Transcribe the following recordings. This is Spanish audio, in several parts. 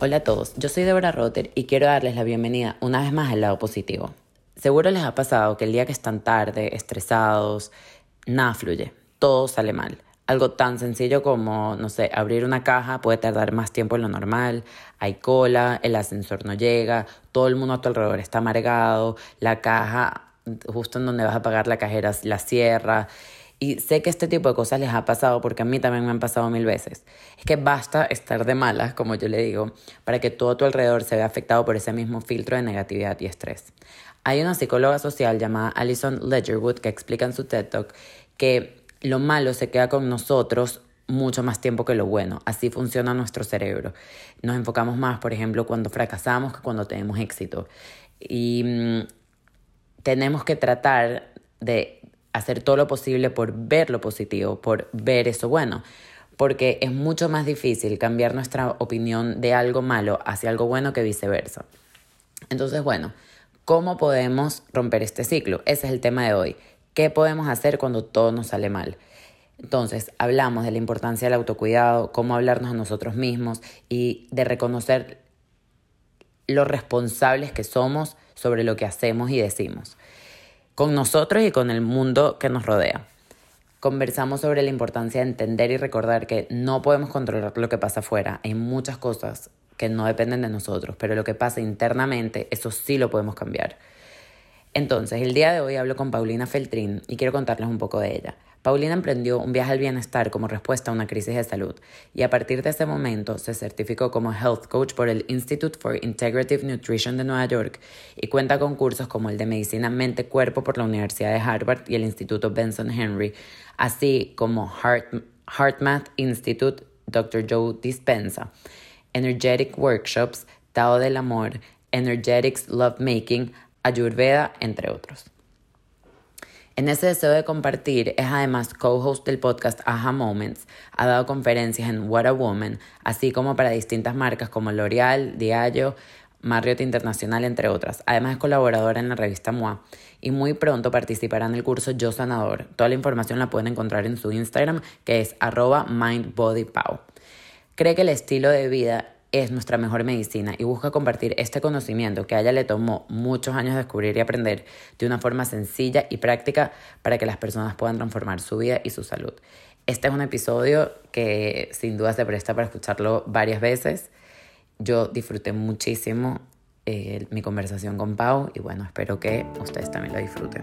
Hola a todos, yo soy Deborah Rotter y quiero darles la bienvenida una vez más al lado positivo. Seguro les ha pasado que el día que están tarde, estresados, nada fluye, todo sale mal. Algo tan sencillo como, no sé, abrir una caja puede tardar más tiempo de lo normal, hay cola, el ascensor no llega, todo el mundo a tu alrededor está amargado, la caja justo en donde vas a pagar la cajera la cierra y sé que este tipo de cosas les ha pasado porque a mí también me han pasado mil veces. Es que basta estar de malas, como yo le digo, para que todo tu alrededor se vea afectado por ese mismo filtro de negatividad y estrés. Hay una psicóloga social llamada Alison Ledgerwood que explica en su TED Talk que lo malo se queda con nosotros mucho más tiempo que lo bueno. Así funciona nuestro cerebro. Nos enfocamos más, por ejemplo, cuando fracasamos que cuando tenemos éxito. Y mm, tenemos que tratar de hacer todo lo posible por ver lo positivo, por ver eso bueno, porque es mucho más difícil cambiar nuestra opinión de algo malo hacia algo bueno que viceversa. Entonces, bueno, ¿cómo podemos romper este ciclo? Ese es el tema de hoy. ¿Qué podemos hacer cuando todo nos sale mal? Entonces, hablamos de la importancia del autocuidado, cómo hablarnos a nosotros mismos y de reconocer lo responsables que somos sobre lo que hacemos y decimos con nosotros y con el mundo que nos rodea. Conversamos sobre la importancia de entender y recordar que no podemos controlar lo que pasa afuera. Hay muchas cosas que no dependen de nosotros, pero lo que pasa internamente, eso sí lo podemos cambiar. Entonces, el día de hoy hablo con Paulina Feltrin y quiero contarles un poco de ella. Paulina emprendió un viaje al bienestar como respuesta a una crisis de salud y a partir de ese momento se certificó como Health Coach por el Institute for Integrative Nutrition de Nueva York y cuenta con cursos como el de Medicina Mente-Cuerpo por la Universidad de Harvard y el Instituto Benson Henry, así como Heart, HeartMath Institute Dr. Joe Dispensa, Energetic Workshops, Tao del Amor, Energetics Lovemaking, Ayurveda, entre otros. En ese deseo de compartir, es además co-host del podcast Aha Moments, ha dado conferencias en What a Woman, así como para distintas marcas como L'Oreal, Diageo, Marriott Internacional, entre otras. Además es colaboradora en la revista MOA y muy pronto participará en el curso Yo Sanador. Toda la información la pueden encontrar en su Instagram que es arroba mindbodypow. Cree que el estilo de vida es nuestra mejor medicina y busca compartir este conocimiento que a ella le tomó muchos años descubrir y aprender de una forma sencilla y práctica para que las personas puedan transformar su vida y su salud. Este es un episodio que sin duda se presta para escucharlo varias veces. Yo disfruté muchísimo eh, mi conversación con Pau y bueno, espero que ustedes también lo disfruten.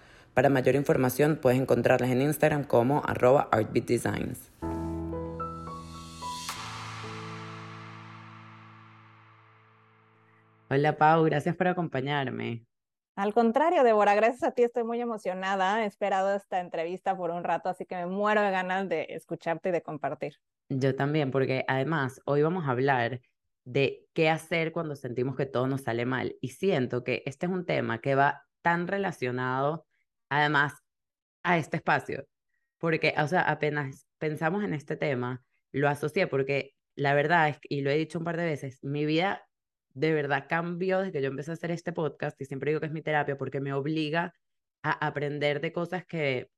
Para mayor información puedes encontrarlas en Instagram como arroba artbeatdesigns. Hola Pau, gracias por acompañarme. Al contrario, Débora, gracias a ti estoy muy emocionada. He esperado esta entrevista por un rato, así que me muero de ganas de escucharte y de compartir. Yo también, porque además hoy vamos a hablar de qué hacer cuando sentimos que todo nos sale mal. Y siento que este es un tema que va tan relacionado además a este espacio, porque, o sea, apenas pensamos en este tema, lo asocié porque la verdad es, y lo he dicho un par de veces, mi vida de verdad cambió desde que yo empecé a hacer este podcast y siempre digo que es mi terapia porque me obliga a aprender de cosas que,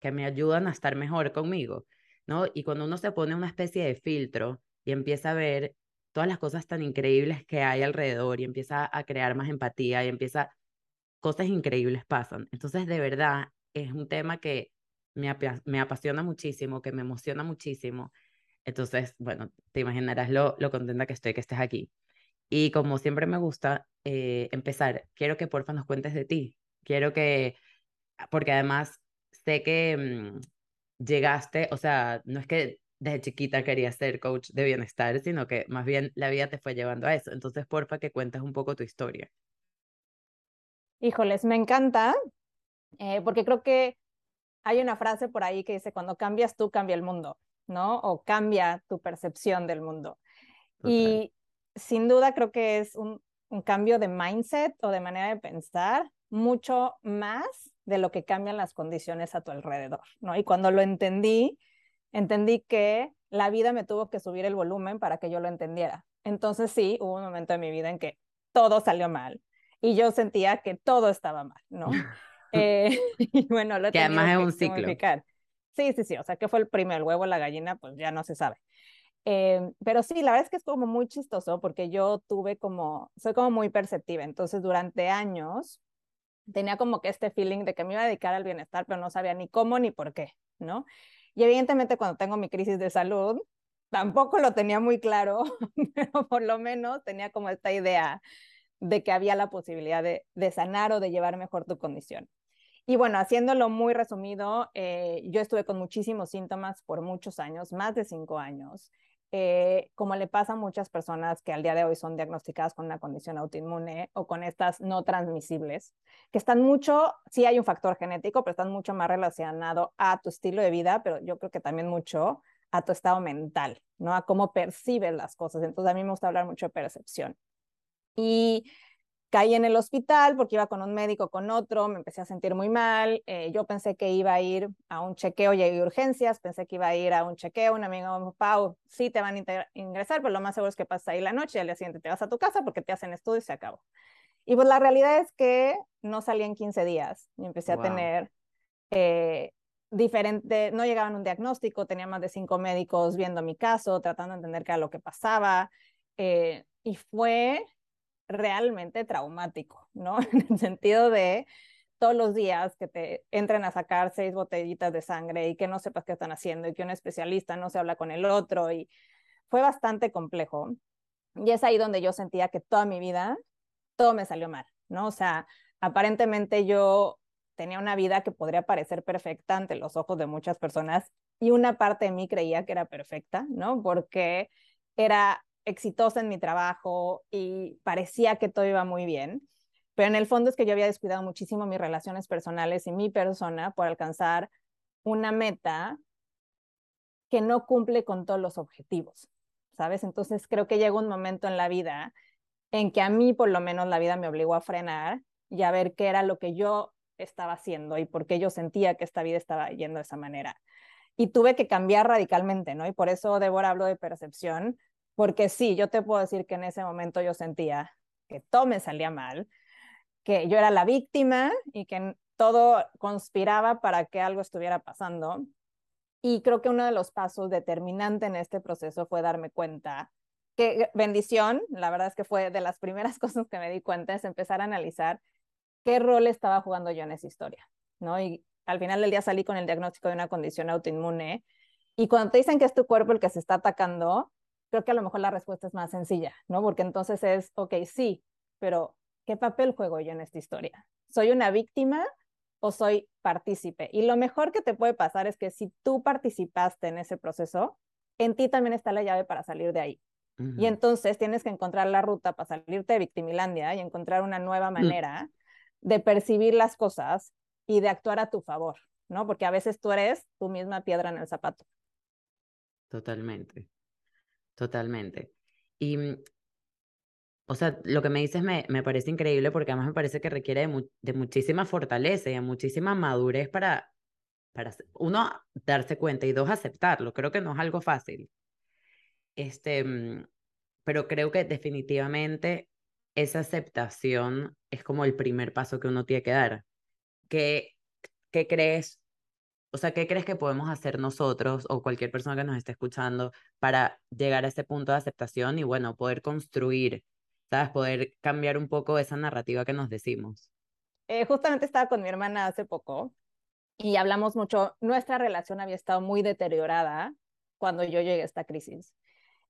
que me ayudan a estar mejor conmigo, ¿no? Y cuando uno se pone una especie de filtro y empieza a ver todas las cosas tan increíbles que hay alrededor y empieza a crear más empatía y empieza cosas increíbles pasan. Entonces, de verdad, es un tema que me, me apasiona muchísimo, que me emociona muchísimo. Entonces, bueno, te imaginarás lo, lo contenta que estoy que estés aquí. Y como siempre me gusta eh, empezar, quiero que porfa nos cuentes de ti. Quiero que, porque además sé que mm, llegaste, o sea, no es que desde chiquita querías ser coach de bienestar, sino que más bien la vida te fue llevando a eso. Entonces, porfa, que cuentes un poco tu historia. Híjoles, me encanta, eh, porque creo que hay una frase por ahí que dice, cuando cambias tú, cambia el mundo. ¿no? O cambia tu percepción del mundo. Y sin duda creo que es un, un cambio de mindset o de manera de pensar mucho más de lo que cambian las condiciones a tu alrededor, ¿no? Y cuando lo entendí, entendí que la vida me tuvo que subir el volumen para que yo lo entendiera. Entonces sí, hubo un momento en mi vida en que todo salió mal y yo sentía que todo estaba mal, ¿no? eh, y bueno, lo que además es un ciclo. Sí, sí, sí, o sea, ¿qué fue el primero, el huevo la gallina? Pues ya no se sabe. Eh, pero sí, la verdad es que es como muy chistoso porque yo tuve como, soy como muy perceptiva, entonces durante años tenía como que este feeling de que me iba a dedicar al bienestar, pero no sabía ni cómo ni por qué, ¿no? Y evidentemente cuando tengo mi crisis de salud, tampoco lo tenía muy claro, pero por lo menos tenía como esta idea de que había la posibilidad de, de sanar o de llevar mejor tu condición. Y bueno, haciéndolo muy resumido, eh, yo estuve con muchísimos síntomas por muchos años, más de cinco años. Eh, como le pasa a muchas personas que al día de hoy son diagnosticadas con una condición autoinmune o con estas no transmisibles, que están mucho, sí hay un factor genético, pero están mucho más relacionado a tu estilo de vida, pero yo creo que también mucho a tu estado mental, ¿no? A cómo percibes las cosas. Entonces a mí me gusta hablar mucho de percepción. Y caí en el hospital porque iba con un médico, con otro, me empecé a sentir muy mal, eh, yo pensé que iba a ir a un chequeo, llegué a urgencias, pensé que iba a ir a un chequeo, un amigo me dijo, Pau, sí te van a ingresar, pero lo más seguro es que pases ahí la noche y al día siguiente te vas a tu casa porque te hacen estudio y se acabó. Y pues la realidad es que no salí en 15 días y empecé a tener eh, diferente, no llegaban un diagnóstico, tenía más de cinco médicos viendo mi caso, tratando de entender qué era lo que pasaba. Eh, y fue realmente traumático, ¿no? En el sentido de todos los días que te entren a sacar seis botellitas de sangre y que no sepas qué están haciendo y que un especialista no se habla con el otro y fue bastante complejo. Y es ahí donde yo sentía que toda mi vida todo me salió mal, ¿no? O sea, aparentemente yo tenía una vida que podría parecer perfecta ante los ojos de muchas personas y una parte de mí creía que era perfecta, ¿no? Porque era exitosa en mi trabajo y parecía que todo iba muy bien, pero en el fondo es que yo había descuidado muchísimo mis relaciones personales y mi persona por alcanzar una meta que no cumple con todos los objetivos, ¿sabes? Entonces creo que llegó un momento en la vida en que a mí por lo menos la vida me obligó a frenar y a ver qué era lo que yo estaba haciendo y por qué yo sentía que esta vida estaba yendo de esa manera. Y tuve que cambiar radicalmente, ¿no? Y por eso Débora habló de percepción, porque sí, yo te puedo decir que en ese momento yo sentía que todo me salía mal, que yo era la víctima y que todo conspiraba para que algo estuviera pasando. Y creo que uno de los pasos determinante en este proceso fue darme cuenta que bendición, la verdad es que fue de las primeras cosas que me di cuenta, es empezar a analizar qué rol estaba jugando yo en esa historia, ¿no? Y al final del día salí con el diagnóstico de una condición autoinmune y cuando te dicen que es tu cuerpo el que se está atacando, creo que a lo mejor la respuesta es más sencilla, ¿no? Porque entonces es, ok, sí, pero ¿qué papel juego yo en esta historia? ¿Soy una víctima o soy partícipe? Y lo mejor que te puede pasar es que si tú participaste en ese proceso, en ti también está la llave para salir de ahí. Y entonces tienes que encontrar la ruta para salirte de victimilandia y encontrar una nueva mm. manera de percibir las cosas y de actuar a tu favor, ¿no? Porque a veces tú eres tu misma piedra en el zapato. Totalmente. Totalmente. Y, mm, o sea, lo que me dices me, me parece increíble porque además me parece que requiere de, de muchísima fortaleza y de muchísima madurez para, para, uno, darse cuenta y dos, aceptarlo. Creo que no es algo fácil. Este, mm, pero creo que definitivamente esa aceptación es como el primer paso que uno tiene que dar. ¿Qué, qué crees o sea, ¿qué crees que podemos hacer nosotros o cualquier persona que nos esté escuchando para llegar a ese punto de aceptación y, bueno, poder construir, ¿sabes? Poder cambiar un poco esa narrativa que nos decimos. Eh, justamente estaba con mi hermana hace poco y hablamos mucho, nuestra relación había estado muy deteriorada cuando yo llegué a esta crisis,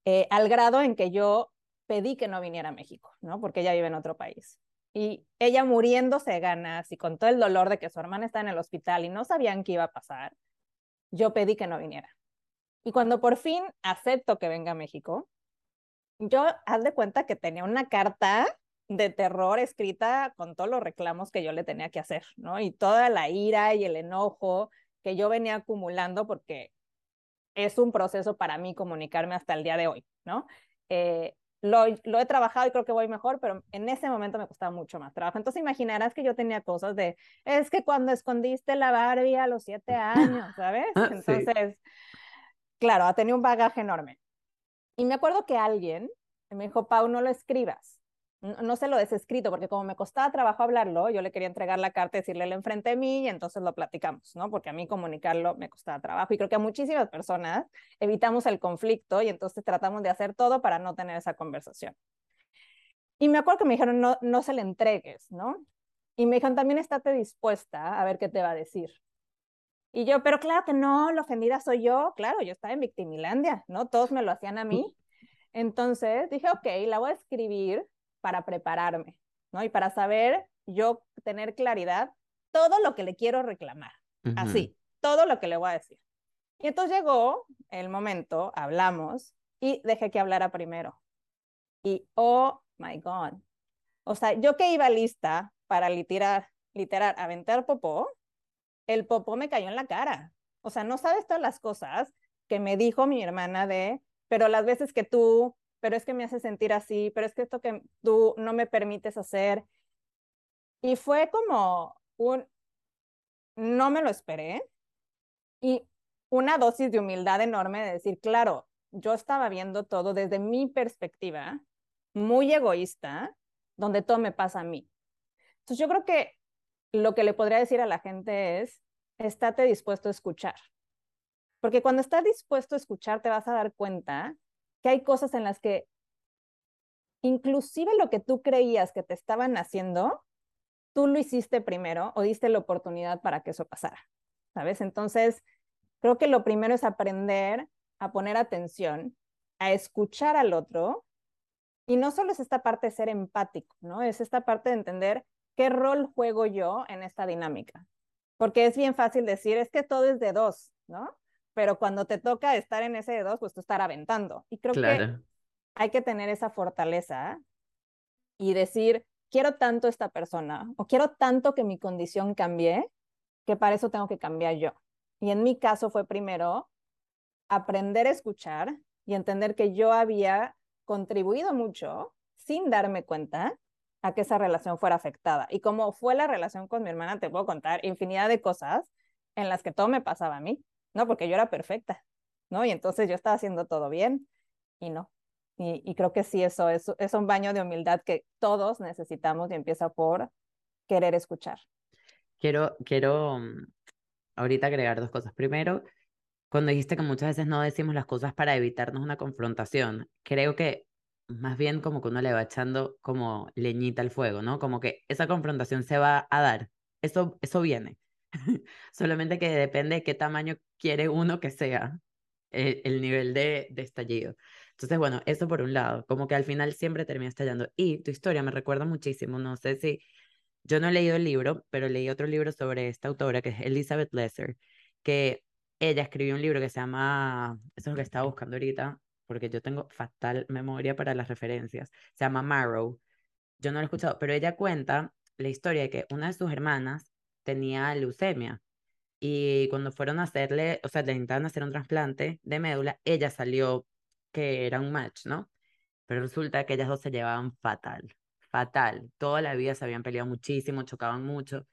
eh, al grado en que yo pedí que no viniera a México, ¿no? Porque ella vive en otro país y ella muriéndose de ganas y con todo el dolor de que su hermana está en el hospital y no sabían qué iba a pasar, yo pedí que no viniera. Y cuando por fin acepto que venga a México, yo haz de cuenta que tenía una carta de terror escrita con todos los reclamos que yo le tenía que hacer, ¿no? Y toda la ira y el enojo que yo venía acumulando porque es un proceso para mí comunicarme hasta el día de hoy, ¿no? Eh, lo, lo, he trabajado y creo que voy mejor, pero en ese momento me costaba mucho más trabajo. Entonces imaginarás que yo tenía cosas de, es que cuando escondiste la Barbie a los siete años, ¿sabes? Ah, Entonces, claro, ha tenido un bagaje enorme. Y me acuerdo que alguien me dijo, Pau, no lo escribas no, se lo des escrito, porque como me costaba trabajo hablarlo, yo le quería entregar la carta y decirle él enfrente de mí y entonces lo platicamos, ¿no? Porque a mí comunicarlo me costaba trabajo y creo que a muchísimas personas evitamos el conflicto y entonces tratamos de hacer todo para no tener esa conversación. Y me acuerdo que me dijeron, no, no se le entregues, ¿no? Y me dijeron, también estate dispuesta a ver qué te va a decir. Y yo, pero claro que no, la ofendida soy yo, claro, yo estaba en Victimilandia, ¿no? Todos me lo hacían a mí. Entonces dije, ok, la voy a escribir para prepararme, ¿no? Y para saber yo tener claridad todo lo que le quiero reclamar. Así, todo lo que le voy a decir. Y entonces llegó el momento, hablamos y dejé que hablara primero. Y, oh my God. O sea, yo que iba lista para literar, literar, aventar popó, el popó me cayó en la cara. O sea, no sabes todas las cosas que me dijo mi hermana de, pero las veces que tú pero es que me hace sentir así, pero es que esto que tú no me permites hacer. Y fue como un, no me lo esperé, y una dosis de humildad enorme de decir, claro, yo estaba viendo todo desde mi perspectiva, muy egoísta, donde todo me pasa a mí. Entonces yo creo que lo que le podría decir a la gente es, estate dispuesto a escuchar. Porque cuando estás dispuesto a escuchar, te vas a dar cuenta que hay cosas en las que inclusive lo que tú creías que te estaban haciendo, tú lo hiciste primero o diste la oportunidad para que eso pasara, ¿sabes? Entonces, creo que lo primero es aprender a poner atención, a escuchar al otro. Y no solo es esta parte de ser empático, ¿no? Es esta parte de entender qué rol juego yo en esta dinámica. Porque es bien fácil decir, es que todo es de dos, ¿no? Pero cuando te toca estar en ese de dos, pues tú estar aventando. Y creo que hay que tener esa fortaleza y decir, quiero tanto esta persona o quiero tanto que mi condición cambie, que para eso tengo que cambiar yo. Y en mi caso fue primero aprender a escuchar y entender que yo había contribuido mucho sin darme cuenta a que esa relación fuera afectada. Y como fue la relación con mi hermana, te puedo contar infinidad de cosas en las que todo me pasaba a mí. ¿No? Porque yo era perfecta, ¿no? Y entonces yo estaba haciendo todo bien y no. Y, creo que sí, eso es, es un baño de humildad que todos necesitamos y empieza por querer escuchar. Quiero, quiero mm, ahorita agregar dos cosas. Primero, cuando dijiste que muchas veces no decimos las cosas para evitarnos una confrontación, creo que más bien como que uno le va echando como leñita al fuego, ¿no? Como que esa confrontación se va a dar, eso, eso viene. Solamente que depende de qué tamaño quiere uno que sea el, el nivel de, de, estallido. Entonces, bueno, eso por un lado, como que al final siempre termina estallando. Y tu historia me recuerda muchísimo, no sé si, yo no he leído el libro, pero leí otro libro sobre esta autora que es Elizabeth Lesser, que ella escribió un libro que se llama, eso es lo que estaba buscando ahorita, porque yo tengo fatal memoria para las referencias, se llama Marrow. Yo no lo he escuchado, pero ella cuenta la historia de que una de sus hermanas tenía leucemia. Y cuando fueron a hacerle, o sea, le intentaron hacer un trasplante de médula, ella salió que era un match, ¿no? Pero resulta que ellas dos se llevaban fatal, fatal. Toda la vida se habían peleado muchísimo, chocaban mucho.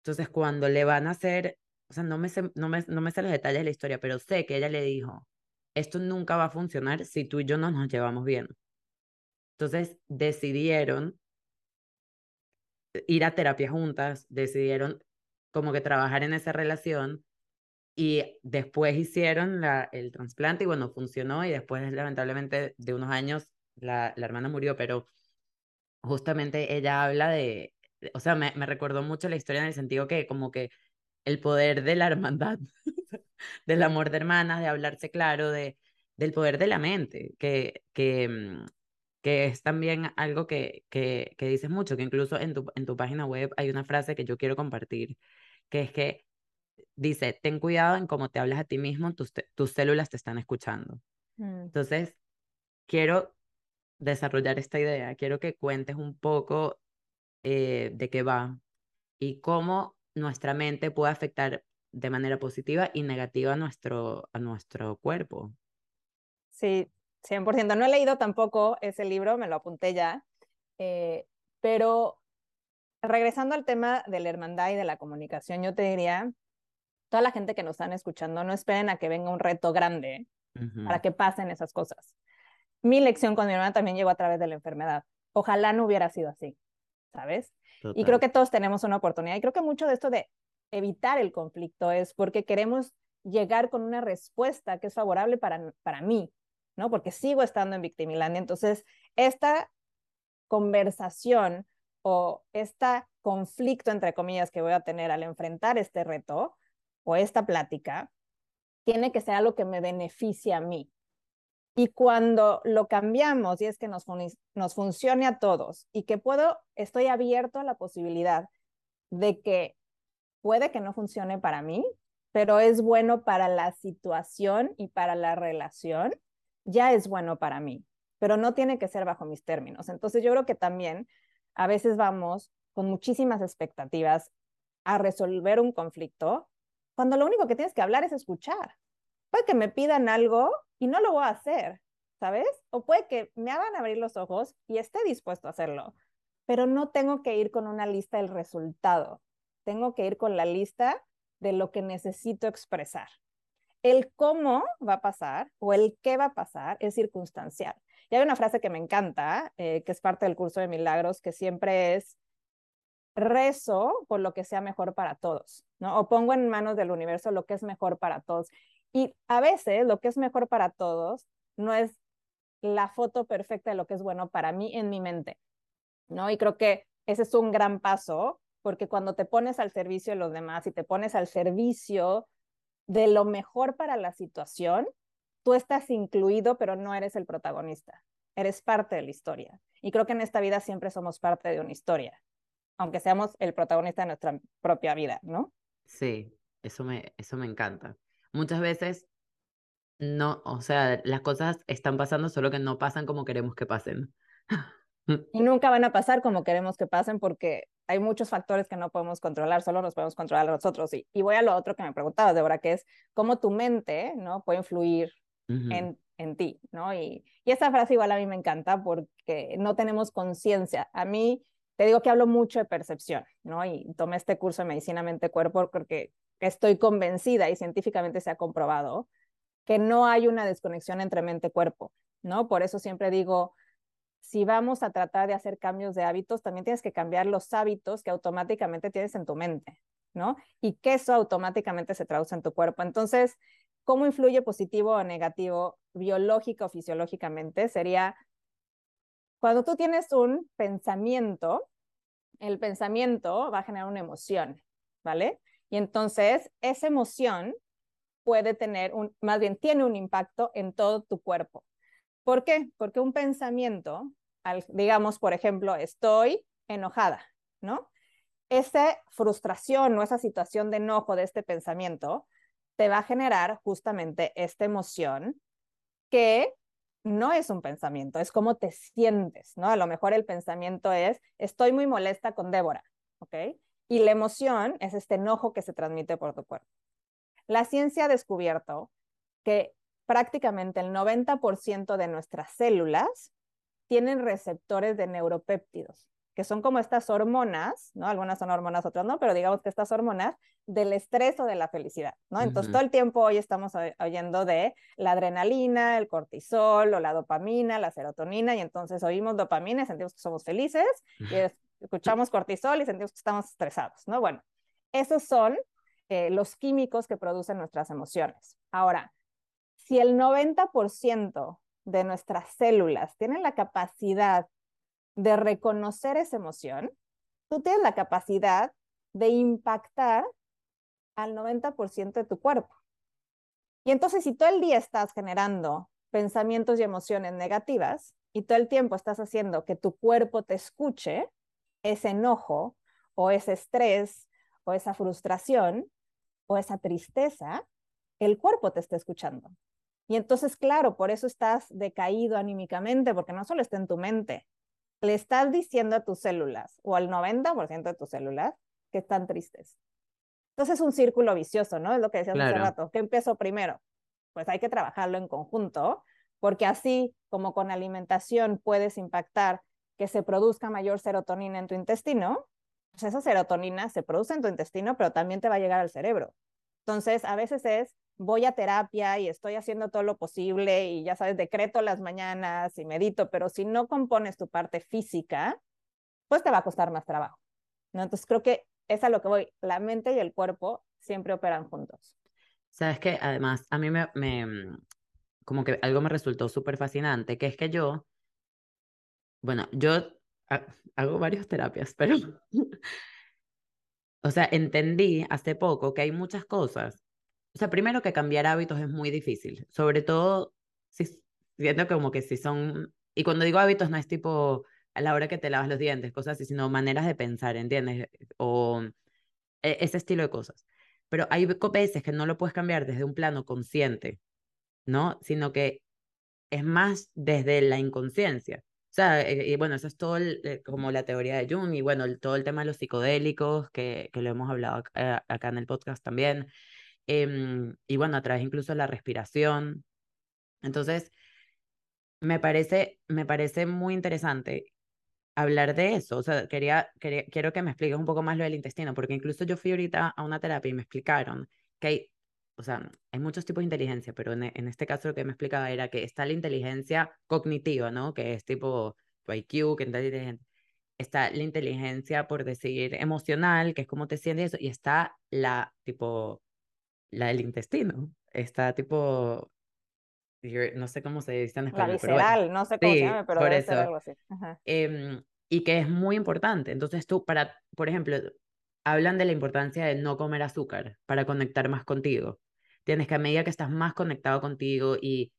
Entonces, cuando le van a hacer, o sea, no me sé, no me, no me sé los detalles de la historia, pero sé que ella le dijo, esto nunca va a funcionar si tú y yo no nos llevamos bien. Entonces, decidieron ir a terapia juntas, decidieron como que trabajar en esa relación y después hicieron la, el trasplante y bueno, funcionó y después lamentablemente de unos años la, la hermana murió, pero justamente ella habla de, o sea, me, me recordó mucho la historia en el sentido que como que el poder de la hermandad, del amor de hermanas, de hablarse claro, de, del poder de la mente, que, que, mm, que es también algo que, que, que dices mucho, que incluso en tu, en tu página web hay una frase que yo quiero compartir, que es que dice, ten cuidado en cómo te hablas a ti mismo, tus, tus células te están escuchando. Mm. Entonces, quiero desarrollar esta idea, quiero que cuentes un poco eh, de qué va y cómo nuestra mente puede afectar de manera positiva y negativa a nuestro, a nuestro cuerpo. Sí, 100%. No he leído tampoco ese libro, me lo apunté ya, eh, pero regresando al tema de la hermandad y de la comunicación, yo te diría, toda la gente que nos están escuchando, no esperen a que venga un reto grande para que pasen esas cosas. Mi lección con mi hermana también llegó a través de la enfermedad. Ojalá no hubiera sido así, ¿sabes? Y creo que todos tenemos una oportunidad. Y creo que mucho de esto de evitar el conflicto es porque queremos llegar con una respuesta que es favorable para, para mí, ¿no? Porque sigo estando en Victimilandia. Entonces, esta conversación o este conflicto, entre comillas, que voy a tener al enfrentar este reto o esta plática, tiene que ser algo que me beneficie a mí. Y cuando lo cambiamos y es que nos, nos funcione a todos y que puedo, estoy abierto a la posibilidad de que puede que no funcione para mí, pero es bueno para la situación y para la relación, ya es bueno para mí, pero no tiene que ser bajo mis términos. Entonces yo creo que también a veces vamos con muchísimas expectativas a resolver un conflicto, cuando lo único que tienes que hablar es escuchar. Puede que me pidan algo y no lo voy a hacer, ¿sabes? O puede que me hagan abrir los ojos y esté dispuesto a hacerlo, pero no tengo que ir con una lista del resultado, tengo que ir con la lista de lo que necesito expresar. El cómo va a pasar o el qué va a pasar es circunstancial. Y hay una frase que me encanta, eh, que es parte del curso de milagros, que siempre es, rezo por lo que sea mejor para todos, ¿no? O pongo en manos del universo lo que es mejor para todos. Y a veces lo que es mejor para todos no es la foto perfecta de lo que es bueno para mí en mi mente, ¿no? Y creo que ese es un gran paso, porque cuando te pones al servicio de los demás y te pones al servicio de lo mejor para la situación, tú estás incluido, pero no eres el protagonista. Eres parte de la historia. Y creo que en esta vida siempre somos parte de una historia, aunque seamos el protagonista de nuestra propia vida, ¿no? Sí, eso me, eso me encanta. Muchas veces no, o sea, las cosas están pasando, solo que no pasan como queremos que pasen. Y nunca van a pasar como queremos que pasen porque hay muchos factores que no podemos controlar, solo nos podemos controlar nosotros. Y, y voy a lo otro que me preguntabas, Débora, que es cómo tu mente, ¿no? Puede influir en, en, ti, ¿no? Y, y esa frase igual a mí me encanta porque no tenemos conciencia. A mí, te digo que hablo mucho de percepción, ¿no? Y tomé este curso de medicina mente-cuerpo porque estoy convencida y científicamente se ha comprobado que no hay una desconexión entre mente-cuerpo, ¿no? Por eso siempre digo, si vamos a tratar de hacer cambios de hábitos, también tienes que cambiar los hábitos que automáticamente tienes en tu mente, ¿no? Y que eso automáticamente se traduce en tu cuerpo. Entonces, ¿cómo influye positivo o negativo biológico o fisiológicamente? Sería cuando tú tienes un pensamiento, el pensamiento va a generar una emoción, ¿vale? Y entonces esa emoción puede tener un, más bien tiene un impacto en todo tu cuerpo. ¿Por qué? Porque un pensamiento, digamos, por ejemplo, estoy enojada, ¿no? Esa frustración o esa situación de enojo de este pensamiento te va a generar justamente esta emoción que no es un pensamiento, es como te sientes, ¿no? A lo mejor el pensamiento es, estoy muy molesta con Débora, ¿ok? Y la emoción es este enojo que se transmite por tu cuerpo. La ciencia ha descubierto que prácticamente el 90% de nuestras células tienen receptores de neuropéptidos, que son como estas hormonas, ¿no? Algunas son hormonas, otras no, pero digamos que estas hormonas del estrés o de la felicidad, ¿no? Entonces todo el tiempo hoy estamos oyendo de la adrenalina, el cortisol o la dopamina, la serotonina, y entonces oímos dopamina y sentimos que somos felices, y escuchamos cortisol y sentimos que estamos estresados, ¿no? Bueno, esos son eh, los químicos que producen nuestras emociones. Ahora, si el 90% de nuestras células tienen la capacidad de reconocer esa emoción, tú tienes la capacidad de impactar al 90% de tu cuerpo. Y entonces, si todo el día estás generando pensamientos y emociones negativas y todo el tiempo estás haciendo que tu cuerpo te escuche, ese enojo o ese estrés o esa frustración o esa tristeza, el cuerpo te está escuchando. Y entonces, claro, por eso estás decaído anímicamente, porque no solo está en tu mente, le estás diciendo a tus células o al 90% de tus células que están tristes. Entonces es un círculo vicioso, ¿no? Es lo que decías hace rato. ¿Qué empezó primero? Pues hay que trabajarlo en conjunto, porque así como con alimentación puedes impactar que se produzca mayor serotonina en tu intestino, pues esa serotonina se produce en tu intestino, pero también te va a llegar al cerebro. Entonces, a veces es, voy a terapia y estoy haciendo todo lo posible y ya sabes, decreto las mañanas y medito, pero si no compones tu parte física, pues te va a costar más trabajo. ¿no? Entonces, creo que es a lo que voy. La mente y el cuerpo siempre operan juntos. Sabes que además a mí me, como que algo me resultó súper fascinante, que es que yo, bueno, yo hago varias terapias, pero, o sea, entendí hace poco que hay muchas cosas. O sea, primero que cambiar hábitos es muy difícil, sobre todo si siento como que si son, y cuando digo hábitos no es tipo a la hora que te lavas los dientes, cosas así, sino maneras de pensar, ¿entiendes? O e, ese estilo de cosas. Pero hay veces que no lo puedes cambiar desde un plano consciente, ¿no? Sino que es más desde la inconsciencia. O sea, eh, y bueno, eso es todo eh, como la teoría de Jung y bueno, todo el tema de los psicodélicos, que, que lo hemos hablado acá, acá en el podcast también. Em, y bueno, a través incluso de la respiración. Entonces, me parece, me parece muy interesante hablar de eso. O sea, quería, quería, quiero que me expliques un poco más lo del intestino, porque incluso yo fui ahorita a una terapia y me explicaron que hay, o sea, hay muchos tipos de inteligencia, pero en, en este caso lo que me explicaba era que está la inteligencia cognitiva, ¿no? Que es tipo tu IQ, que está inteligente. Está la inteligencia, por decir, emocional, que es cómo te sientes eso, y está la, tipo, la del intestino. Está tipo no sé cómo se dice en español. La visceral, no sé cómo se llama, pero debe ser algo así. Eh, y que es muy importante. Entonces tú, para, por ejemplo, hablan de la importancia de no comer azúcar para conectar más contigo. Tienes que a medida que estás más conectado contigo y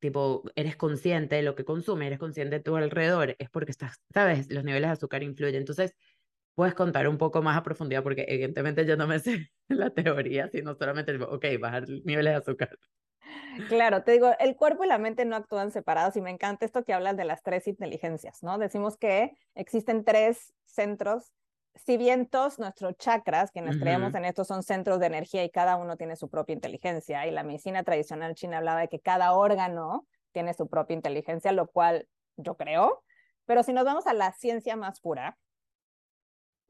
tipo, eres consciente de lo que consumes, eres consciente de tu alrededor, es porque estás, sabes, los niveles de azúcar influyen. Entonces, puedes contar un poco más a profundidad, porque evidentemente yo no me sé la teoría, sino solamente, ok, bajar niveles de azúcar. Claro, te digo, el cuerpo y la mente no actúan separados y me encanta esto que hablas de las tres inteligencias, ¿no? Decimos que existen tres centros, si bien todos nuestros chakras, quienes creemos en esto, son centros de energía y cada uno tiene su propia inteligencia, y la medicina tradicional china hablaba de que cada órgano tiene su propia inteligencia, lo cual yo creo, pero si nos vamos a la ciencia más pura,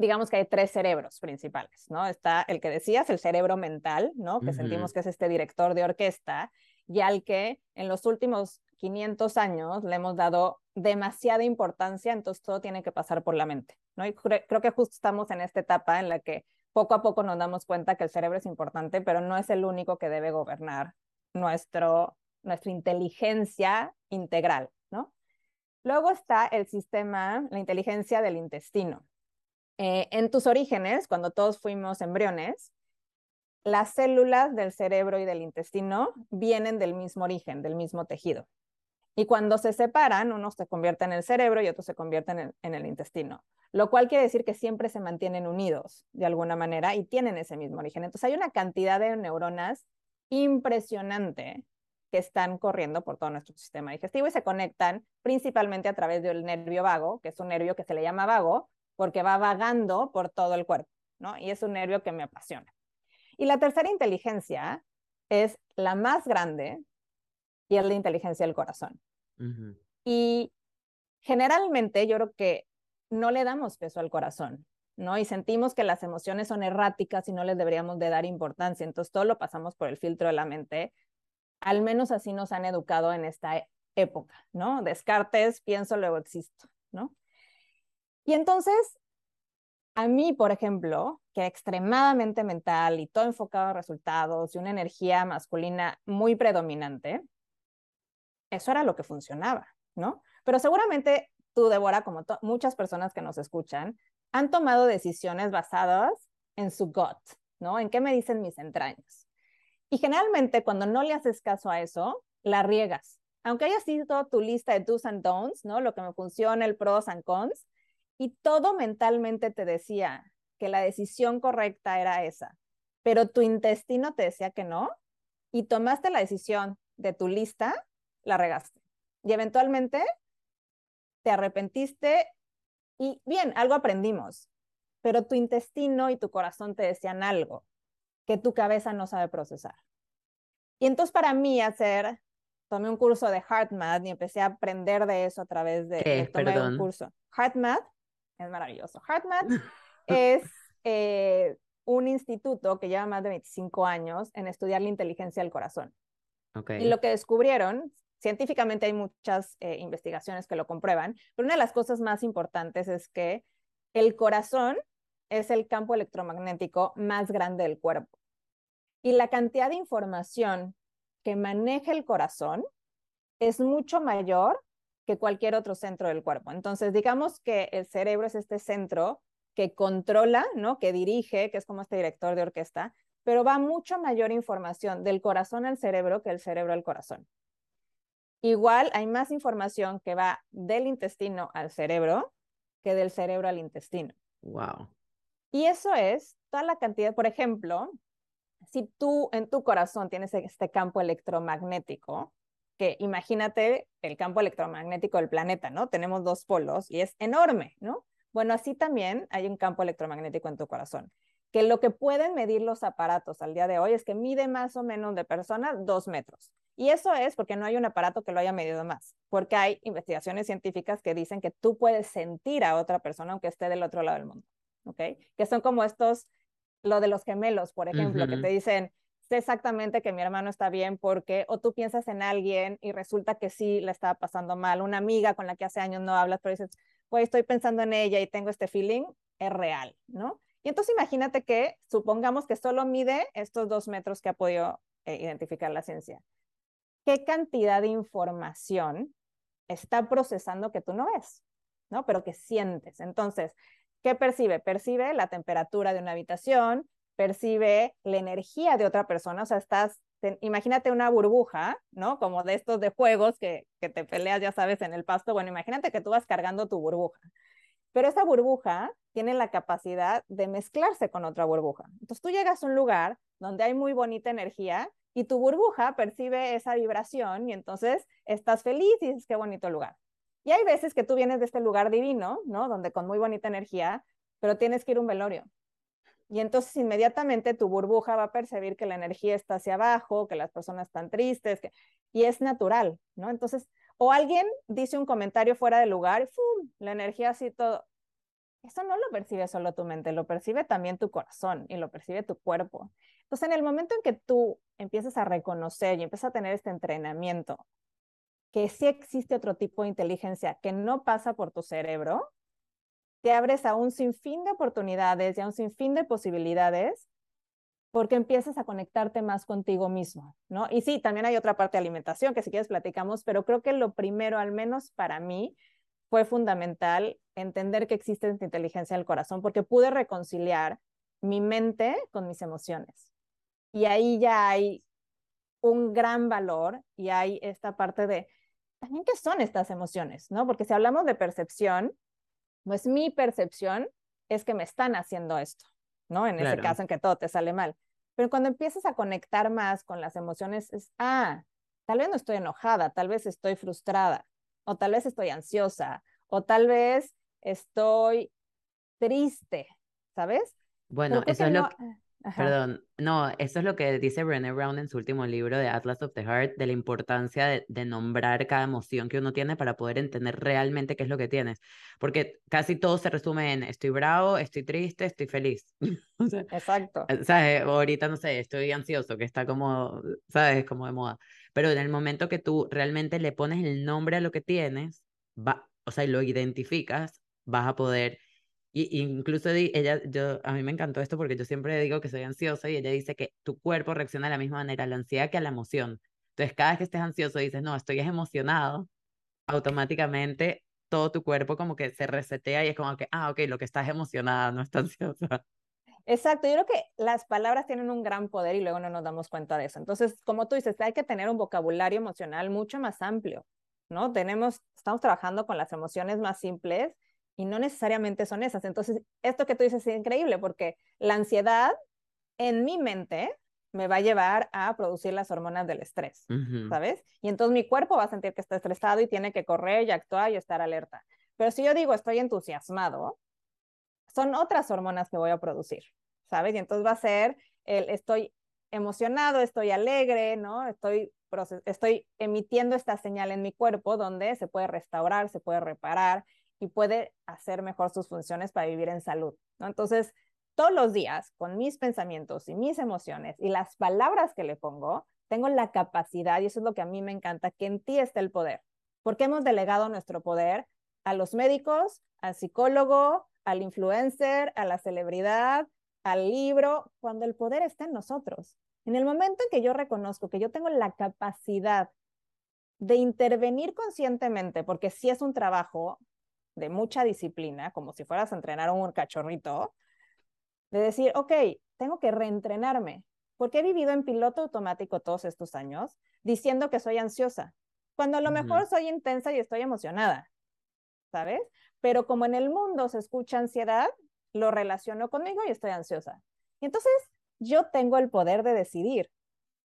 digamos que hay tres cerebros principales, ¿no? Está el que decías, el cerebro mental, ¿no? Que sentimos que es este director de orquesta y al que en los últimos 500 años le hemos dado demasiada importancia, entonces todo tiene que pasar por la mente, ¿no? Y creo que justo estamos en esta etapa en la que poco a poco nos damos cuenta que el cerebro es importante, pero no es el único que debe gobernar nuestro, nuestra inteligencia integral, ¿no? Luego está el sistema, la inteligencia del intestino, eh, en tus orígenes, cuando todos fuimos embriones, las células del cerebro y del intestino vienen del mismo origen, del mismo tejido. Y cuando se separan, uno se convierte en el cerebro y otro se convierte en en el intestino, lo cual quiere decir que siempre se mantienen unidos de alguna manera y tienen ese mismo origen. Entonces hay una cantidad de neuronas impresionante que están corriendo por todo nuestro sistema digestivo y se conectan principalmente a través del nervio vago, que es un nervio que se le llama vago porque va vagando por todo el cuerpo, ¿no? Y es un nervio que me apasiona. Y la tercera inteligencia es la más grande y es la inteligencia del corazón. Y generalmente yo creo que no le damos peso al corazón, ¿no? Y sentimos que las emociones son erráticas y no les deberíamos de dar importancia. Entonces todo lo pasamos por el filtro de la mente. Al menos así nos han educado en esta época, ¿no? Descartes, pienso, luego existo, ¿no? Y entonces, a mí, por ejemplo, que extremadamente mental y todo enfocado a resultados y una energía masculina muy predominante, eso era lo que funcionaba, ¿no? Pero seguramente tú, Débora, como muchas personas que nos escuchan, han tomado decisiones basadas en su gut, ¿no? En qué me dicen mis entrañas. Y generalmente cuando no le haces caso a eso, la riegas. Aunque haya sido tu lista de do's and don'ts, ¿no? Lo que me funciona, el pros and cons, y todo mentalmente te decía que la decisión correcta era esa, pero tu intestino te decía que no y tomaste la decisión de tu lista, la regaste. Y eventualmente te arrepentiste y bien, algo aprendimos, pero tu intestino y tu corazón te decían algo que tu cabeza no sabe procesar. Y entonces para mí hacer, tomé un curso de HeartMath y empecé a aprender de eso a través de, ¿Qué? tomar un curso. HeartMath es maravilloso. HeartMath es eh, un instituto que lleva más de 25 años en estudiar la inteligencia del corazón. Okay. Y lo que descubrieron, científicamente hay muchas eh, investigaciones que lo comprueban, pero una de las cosas más importantes es que el corazón es el campo electromagnético más grande del cuerpo. Y la cantidad de información que maneja el corazón es mucho mayor que cualquier otro centro del cuerpo. Entonces, digamos que el cerebro es este centro que controla, ¿no? Que dirige, que es como este director de orquesta, pero va mucho mayor información del corazón al cerebro que el cerebro al corazón. Igual hay más información que va del intestino al cerebro que del cerebro al intestino. Wow. Y eso es toda la cantidad, por ejemplo, si tú en tu corazón tienes este campo electromagnético, que imagínate el campo electromagnético del planeta, ¿no? Tenemos dos polos y es enorme, ¿no? Bueno, así también hay un campo electromagnético en tu corazón, que lo que pueden medir los aparatos al día de hoy es que mide más o menos de persona dos metros. Y eso es porque no hay un aparato que lo haya medido más, porque hay investigaciones científicas que dicen que tú puedes sentir a otra persona aunque esté del otro lado del mundo, ¿ok? Que son como estos, lo de los gemelos, por ejemplo, que te dicen, sé exactamente que mi hermano está bien porque, o tú piensas en alguien y resulta que sí le estaba pasando mal, una amiga con la que hace años no hablas, pero dices, pues estoy pensando en ella y tengo este feeling, es real, ¿no? Y entonces imagínate que supongamos que solo mide estos dos metros que ha podido eh, identificar la ciencia. ¿Qué cantidad de información está procesando que tú no ves, ¿no? Pero que sientes. Entonces, ¿qué percibe? Percibe la temperatura de una habitación, percibe la energía de otra persona, o sea, estás imagínate una burbuja, ¿no? Como de estos de juegos que, que te peleas, ya sabes, en el pasto. Bueno, imagínate que tú vas cargando tu burbuja. Pero esa burbuja tiene la capacidad de mezclarse con otra burbuja. Entonces tú llegas a un lugar donde hay muy bonita energía y tu burbuja percibe esa vibración y entonces estás feliz y dices qué bonito lugar. Y hay veces que tú vienes de este lugar divino, ¿no? Donde con muy bonita energía, pero tienes que ir a un velorio. Y entonces inmediatamente tu burbuja va a percibir que la energía está hacia abajo, que las personas están tristes, que... y es natural, ¿no? Entonces, o alguien dice un comentario fuera de lugar, ¡fum! la energía así todo. Eso no lo percibe solo tu mente, lo percibe también tu corazón y lo percibe tu cuerpo. Entonces, en el momento en que tú empiezas a reconocer y empiezas a tener este entrenamiento, que sí existe otro tipo de inteligencia que no pasa por tu cerebro, te abres a un sinfín de oportunidades y a un sinfín de posibilidades porque empiezas a conectarte más contigo mismo, ¿no? Y sí, también hay otra parte de alimentación que si quieres platicamos, pero creo que lo primero, al menos para mí, fue fundamental entender que existe esta inteligencia del corazón porque pude reconciliar mi mente con mis emociones. Y ahí ya hay un gran valor y hay esta parte de, también, ¿qué son estas emociones? ¿No? Porque si hablamos de percepción, pues mi percepción es que me están haciendo esto, ¿no? En ese caso en que todo te sale mal. Pero cuando empiezas a conectar más con las emociones, es, ah, tal vez no estoy enojada, tal vez estoy frustrada, o tal vez estoy ansiosa, o tal vez estoy triste, ¿sabes? Bueno, eso es lo que... Perdón, no, eso es lo que dice Brené Brown en su último libro de Atlas of the Heart, de la importancia de, nombrar cada emoción que uno tiene para poder entender realmente qué es lo que tienes. Porque casi todo se resume en estoy bravo, estoy triste, estoy feliz. Exacto. Eh, ¿Sabes? ahorita, no sé, estoy ansioso, que está como, ¿sabes? Como de moda. Pero en el momento que tú realmente le pones el nombre a lo que tienes, va, o sea, y lo identificas, vas a poder y incluso ella, yo, a mí me encantó esto porque yo siempre digo que soy ansiosa y ella dice que tu cuerpo reacciona de la misma manera a la ansiedad que a la emoción. Entonces, cada vez que estés ansioso y dices, no, estoy emocionado, automáticamente todo tu cuerpo como que se resetea y es como que, ah, ok, lo que estás emocionada, no estás ansiosa. Exacto, yo creo que las palabras tienen un gran poder y luego no nos damos cuenta de eso. Entonces, como tú dices, hay que tener un vocabulario emocional mucho más amplio, ¿no? Tenemos, estamos trabajando con las emociones más simples y no necesariamente son esas. Entonces, esto que tú dices es increíble porque la ansiedad en mi mente me va a llevar a producir las hormonas del estrés, ¿sabes? Y entonces mi cuerpo va a sentir que está estresado y tiene que correr y actuar y estar alerta. Pero si yo digo estoy entusiasmado, son otras hormonas que voy a producir, ¿sabes? Y entonces va a ser el estoy emocionado, estoy alegre, ¿no? Estoy, estoy emitiendo esta señal en mi cuerpo donde se puede restaurar, se puede reparar y puede hacer mejor sus funciones para vivir en salud, ¿no? Entonces, todos los días, con mis pensamientos y mis emociones y las palabras que le pongo, tengo la capacidad, y eso es lo que a mí me encanta, que en ti está el poder, porque hemos delegado nuestro poder a los médicos, al psicólogo, al influencer, a la celebridad, al libro, cuando el poder está en nosotros. En el momento en que yo reconozco que yo tengo la capacidad de intervenir conscientemente, porque si es un trabajo de mucha disciplina, como si fueras a entrenar a un cachorrito, de decir, ok, tengo que reentrenarme, porque he vivido en piloto automático todos estos años diciendo que soy ansiosa, cuando a lo mejor soy intensa y estoy emocionada, ¿sabes? Pero como en el mundo se escucha ansiedad, lo relaciono conmigo y estoy ansiosa. Y entonces yo tengo el poder de decidir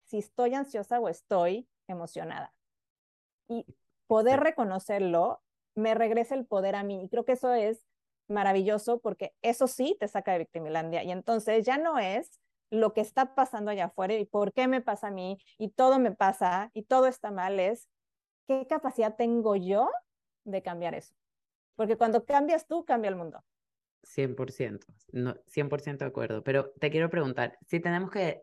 si estoy ansiosa o estoy emocionada. Y poder reconocerlo me regresa el poder a mí. Y creo que eso es maravilloso porque eso sí te saca de victimilandia. Y entonces ya no es lo que está pasando allá afuera y por qué me pasa a mí y todo me pasa y todo está mal, es qué capacidad tengo yo de cambiar eso. Porque cuando cambias tú, cambia el mundo. 100%, no, 100% de acuerdo. Pero te quiero preguntar, si tenemos que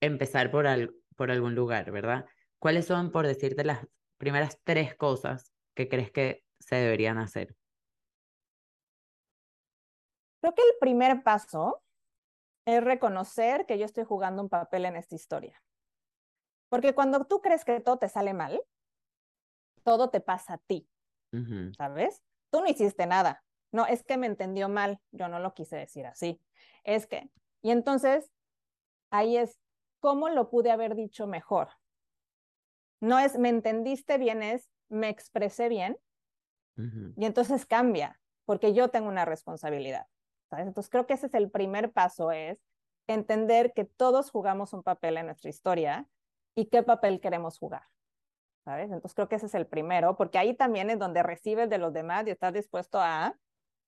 empezar por, al, por algún lugar, ¿verdad? ¿Cuáles son, por decirte, las primeras tres cosas que crees que se deberían hacer? Creo que el primer paso es reconocer que yo estoy jugando un papel en esta historia. Porque cuando tú crees que todo te sale mal, todo te pasa a ti, ¿sabes? Tú no hiciste nada. No, es que me entendió mal, yo no lo quise decir así. Es que, y entonces, ahí es, ¿cómo lo pude haber dicho mejor? No es, me entendiste bien, es, me expresé bien. Y entonces cambia, porque yo tengo una responsabilidad. Entonces creo que ese es el primer paso, es entender que todos jugamos un papel en nuestra historia y qué papel queremos jugar. ¿Sabes? Entonces creo que ese es el primero, porque ahí también es donde recibes de los demás y estás dispuesto a,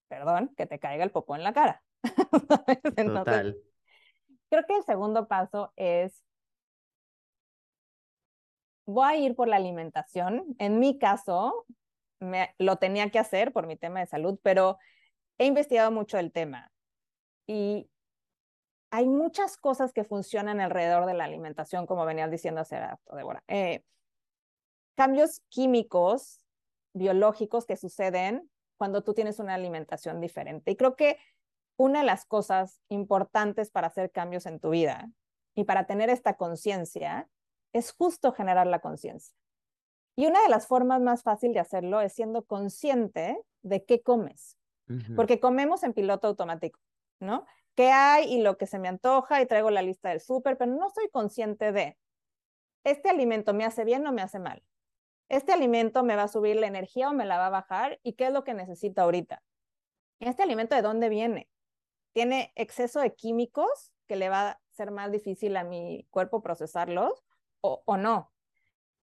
perdón, que te caiga el popó en la cara. Total. Creo que el segundo paso es, voy a ir por la alimentación. En mi caso, lo tenía que hacer por mi tema de salud, pero he investigado mucho el tema y hay muchas cosas que funcionan alrededor de la alimentación, como venías diciendo hace rato, Débora. Eh, cambios químicos, biológicos que suceden cuando tú tienes una alimentación diferente. Y creo que una de las cosas importantes para hacer cambios en tu vida y para tener esta conciencia es justo generar la conciencia. Y una de las formas más fáciles de hacerlo es siendo consciente de qué comes porque comemos en piloto automático, ¿no? ¿Qué hay y lo que se me antoja y traigo la lista del súper, pero no soy consciente de, este alimento me hace bien o me hace mal. Este alimento me va a subir la energía o me la va a bajar y qué es lo que necesito ahorita. ¿Este alimento de dónde viene? ¿Tiene exceso de químicos que le va a ser más difícil a mi cuerpo procesarlos o, o no?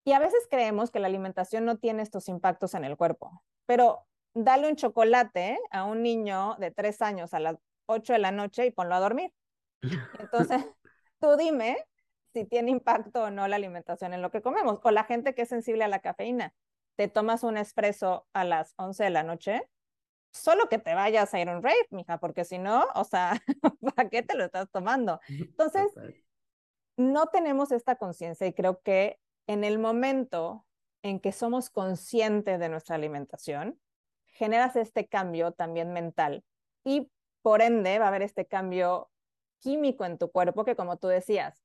Y a veces creemos que la alimentación no tiene estos impactos en el cuerpo, pero dale un chocolate a un niño de tres años a las ocho de la noche y ponlo a dormir. Entonces, tú dime si tiene impacto o no la alimentación en lo que comemos. O la gente que es sensible a la cafeína. Te tomas un espresso a las once de la noche, solo que te vayas a ir a un rave, mija, porque si no, o sea, ¿para qué te lo estás tomando? Entonces, no tenemos esta conciencia y creo que en el momento en que somos conscientes de nuestra alimentación, generas este cambio también mental y por ende va a haber este cambio químico en tu cuerpo que como tú decías,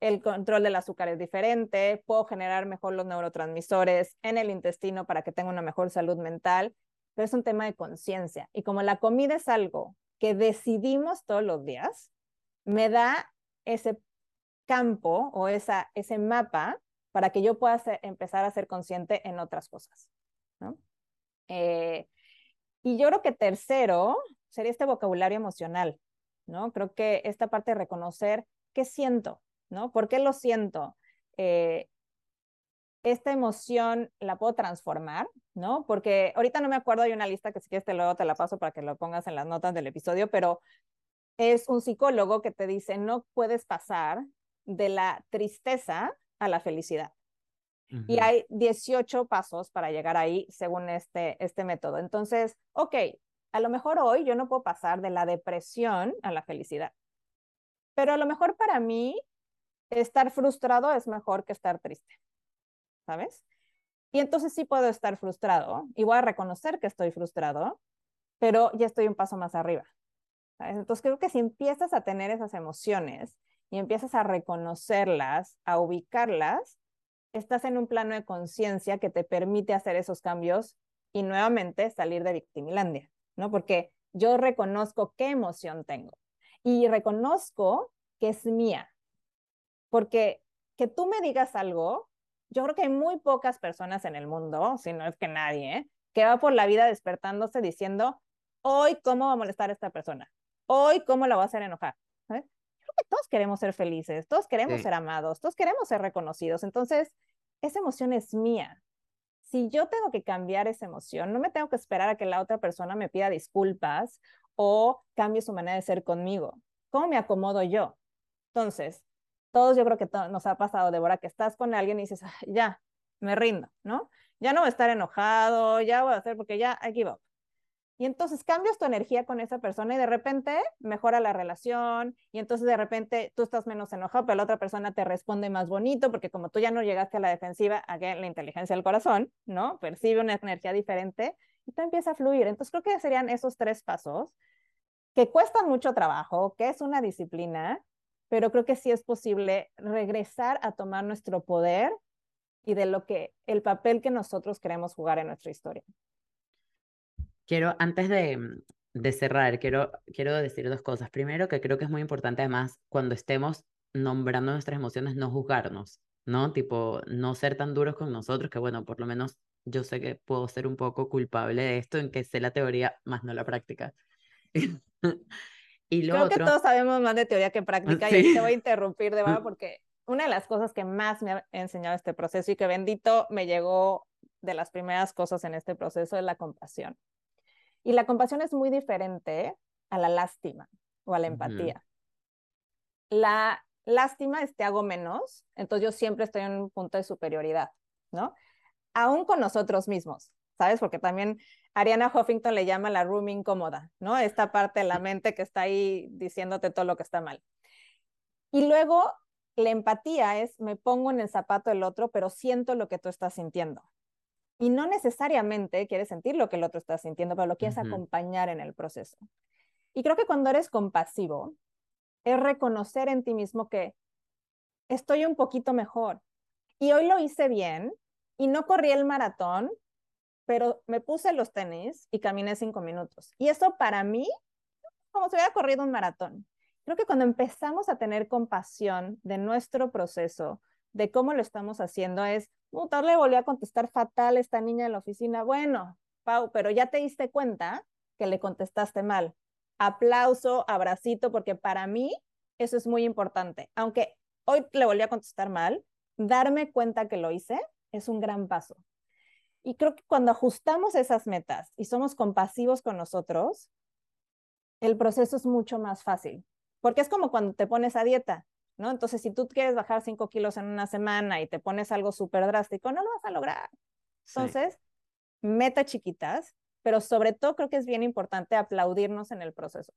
el control del azúcar es diferente, puedo generar mejor los neurotransmisores en el intestino para que tenga una mejor salud mental, pero es un tema de conciencia. Y como la comida es algo que decidimos todos los días, me da ese campo o esa, ese mapa para que yo pueda empezar a ser consciente en otras cosas. ¿no? Eh, y yo creo que tercero sería este vocabulario emocional, ¿no? Creo que esta parte de reconocer qué siento, ¿no? ¿Por qué lo siento? Eh, esta emoción la puedo transformar, ¿no? Porque ahorita no me acuerdo, hay una lista que si quieres te te la paso para que lo pongas en las notas del episodio, pero es un psicólogo que te dice, no puedes pasar de la tristeza a la felicidad. Y hay 18 pasos para llegar ahí según este, este método. Entonces, ok, a lo mejor hoy yo no puedo pasar de la depresión a la felicidad, pero a lo mejor para mí estar frustrado es mejor que estar triste, ¿sabes? Y entonces sí puedo estar frustrado y voy a reconocer que estoy frustrado, pero ya estoy un paso más arriba. Entonces creo que si empiezas a tener esas emociones y empiezas a reconocerlas, a ubicarlas, estás en un plano de conciencia que te permite hacer esos cambios y nuevamente salir de victimilandia, ¿no? Porque yo reconozco qué emoción tengo y reconozco que es mía. Porque que tú me digas algo, yo creo que hay muy pocas personas en el mundo, si no es que nadie, ¿eh? que va por la vida despertándose diciendo, hoy cómo va a molestar a esta persona, hoy cómo la va a hacer enojar. ¿sabes? Creo que todos queremos ser felices, todos queremos ser amados, todos queremos ser reconocidos. Entonces, esa emoción es mía. Si yo tengo que cambiar esa emoción, no me tengo que esperar a que la otra persona me pida disculpas o cambie su manera de ser conmigo. ¿Cómo me acomodo yo? Entonces, todos yo creo que nos ha pasado, Débora, que estás con alguien y dices, ya, me rindo, ¿no? Ya no voy a estar enojado, ya voy a hacer porque ya I give up. Y entonces cambias tu energía con esa persona y de repente mejora la relación y entonces de repente tú estás menos enojado, pero la otra persona te responde más bonito porque como tú ya no llegaste a la defensiva, aquí la inteligencia del corazón, ¿no? Percibe una energía diferente y te empieza a fluir. Entonces creo que serían esos tres pasos que cuestan mucho trabajo, que es una disciplina, pero creo que sí es posible regresar a tomar nuestro poder y de lo que el papel que nosotros queremos jugar en nuestra historia. Quiero, antes de, de cerrar, quiero, quiero decir dos cosas. Primero, que creo que es muy importante además cuando estemos nombrando nuestras emociones, no juzgarnos, ¿no? Tipo, no ser tan duros con nosotros, que bueno, por lo menos yo sé que puedo ser un poco culpable de esto, en que sé la teoría, más no la práctica. y lo Creo que todos sabemos más de teoría que práctica y te voy a interrumpir, de verdad, porque una de las cosas que más me ha enseñado este proceso y que bendito me llegó de las primeras cosas en este proceso es la compasión. Y la compasión es muy diferente a la lástima o a la empatía. La lástima es te hago menos, entonces yo siempre estoy en un punto de superioridad, ¿no? Aún con nosotros mismos, ¿sabes? Porque también Ariana Huffington le llama la room incómoda, ¿no? Esta parte de la mente que está ahí diciéndote todo lo que está mal. Y luego la empatía es me pongo en el zapato del otro, pero siento lo que tú estás sintiendo. Y no necesariamente quieres sentir lo que el otro está sintiendo, pero lo quieres acompañar en el proceso. Y creo que cuando eres compasivo, es reconocer en ti mismo que estoy un poquito mejor. Y hoy lo hice bien y no corrí el maratón, pero me puse los tenis y caminé cinco minutos. Y eso para mí, como si hubiera corrido un maratón. Creo que cuando empezamos a tener compasión de nuestro proceso, de cómo lo estamos haciendo, es, Puta, le volvió a contestar fatal esta niña en la oficina. Bueno, Pau, pero ya te diste cuenta que le contestaste mal. Aplauso, abracito, porque para mí eso es muy importante. Aunque hoy le volví a contestar mal, darme cuenta que lo hice es un gran paso. Y creo que cuando ajustamos esas metas y somos compasivos con nosotros, el proceso es mucho más fácil. Porque es como cuando te pones a dieta. ¿No? Entonces, si tú quieres bajar 5 kilos en una semana y te pones algo súper drástico, no lo vas a lograr. Entonces, meta chiquitas, pero sobre todo creo que es bien importante aplaudirnos en el proceso.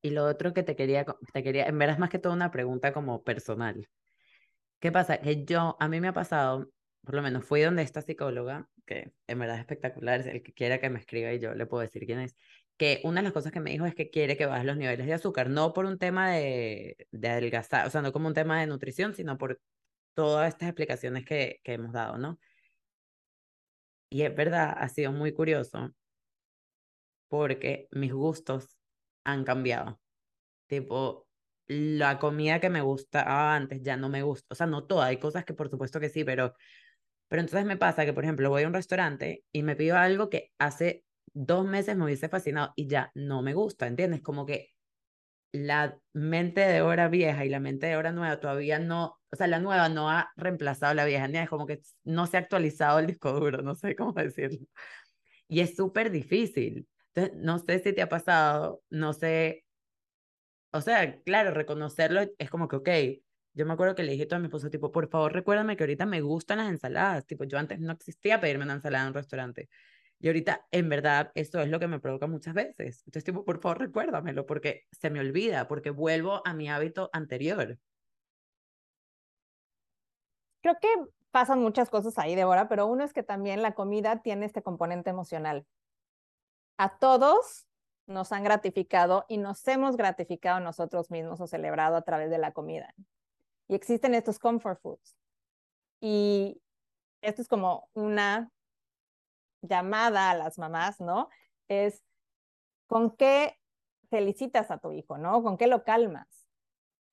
Y lo otro que te quería, te quería, en verdad es más que todo una pregunta como personal. ¿Qué pasa? Que yo, a mí me ha pasado, por lo menos fui donde esta psicóloga, que en verdad es espectacular, el que quiera que me escriba y yo le puedo decir quién es, que una de las cosas que me dijo es que quiere que bajes los niveles de azúcar, no por un tema de, de adelgazar, o sea, no como un tema de nutrición, sino por todas estas explicaciones que, que hemos dado, ¿no? Y es verdad, ha sido muy curioso porque mis gustos han cambiado. Tipo, la comida que me gustaba antes ya no me gusta. O sea, no toda, hay cosas que por supuesto que sí, pero, pero entonces me pasa que, por ejemplo, voy a un restaurante y me pido algo que hace dos meses me hubiese fascinado y ya no me gusta, ¿entiendes? Como que la mente de hora vieja y la mente de hora nueva todavía no, o sea, la nueva no ha reemplazado a la vieja, es como que no se ha actualizado el disco duro, no sé cómo decirlo. Y es súper difícil. Entonces, no sé si te ha pasado, no sé, o sea, claro, reconocerlo es como que, ok, yo me acuerdo que le dije a mi esposo, tipo, por favor, recuérdame que ahorita me gustan las ensaladas. Tipo, yo antes no existía pedirme una ensalada en un restaurante. Y ahorita, en verdad, eso es lo que me provoca muchas veces. Entonces, tipo, por favor, recuérdamelo, porque se me olvida, porque vuelvo a mi hábito anterior. Creo que pasan muchas cosas ahí, Débora, pero uno es que también la comida tiene este componente emocional. A todos nos han gratificado y nos hemos gratificado nosotros mismos o celebrado a través de la comida. Y existen estos comfort foods. Y esto es como una llamada a las mamás, ¿no? Es con qué felicitas a tu hijo, ¿no? ¿Con qué lo calmas?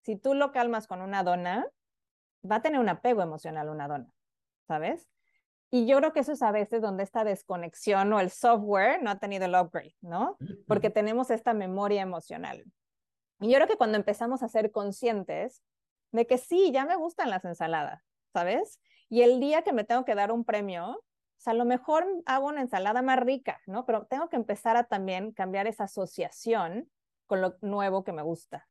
Si tú lo calmas con una dona, va a tener un apego emocional una dona, ¿sabes? Y yo creo que eso es a veces donde esta desconexión o el software no ha tenido el upgrade, ¿no? Porque tenemos esta memoria emocional. Y yo creo que cuando empezamos a ser conscientes de que sí, ya me gustan las ensaladas, ¿sabes? Y el día que me tengo que dar un premio, o sea, a lo mejor hago una ensalada más rica, ¿no? Pero tengo que empezar a también cambiar esa asociación con lo nuevo que me gusta.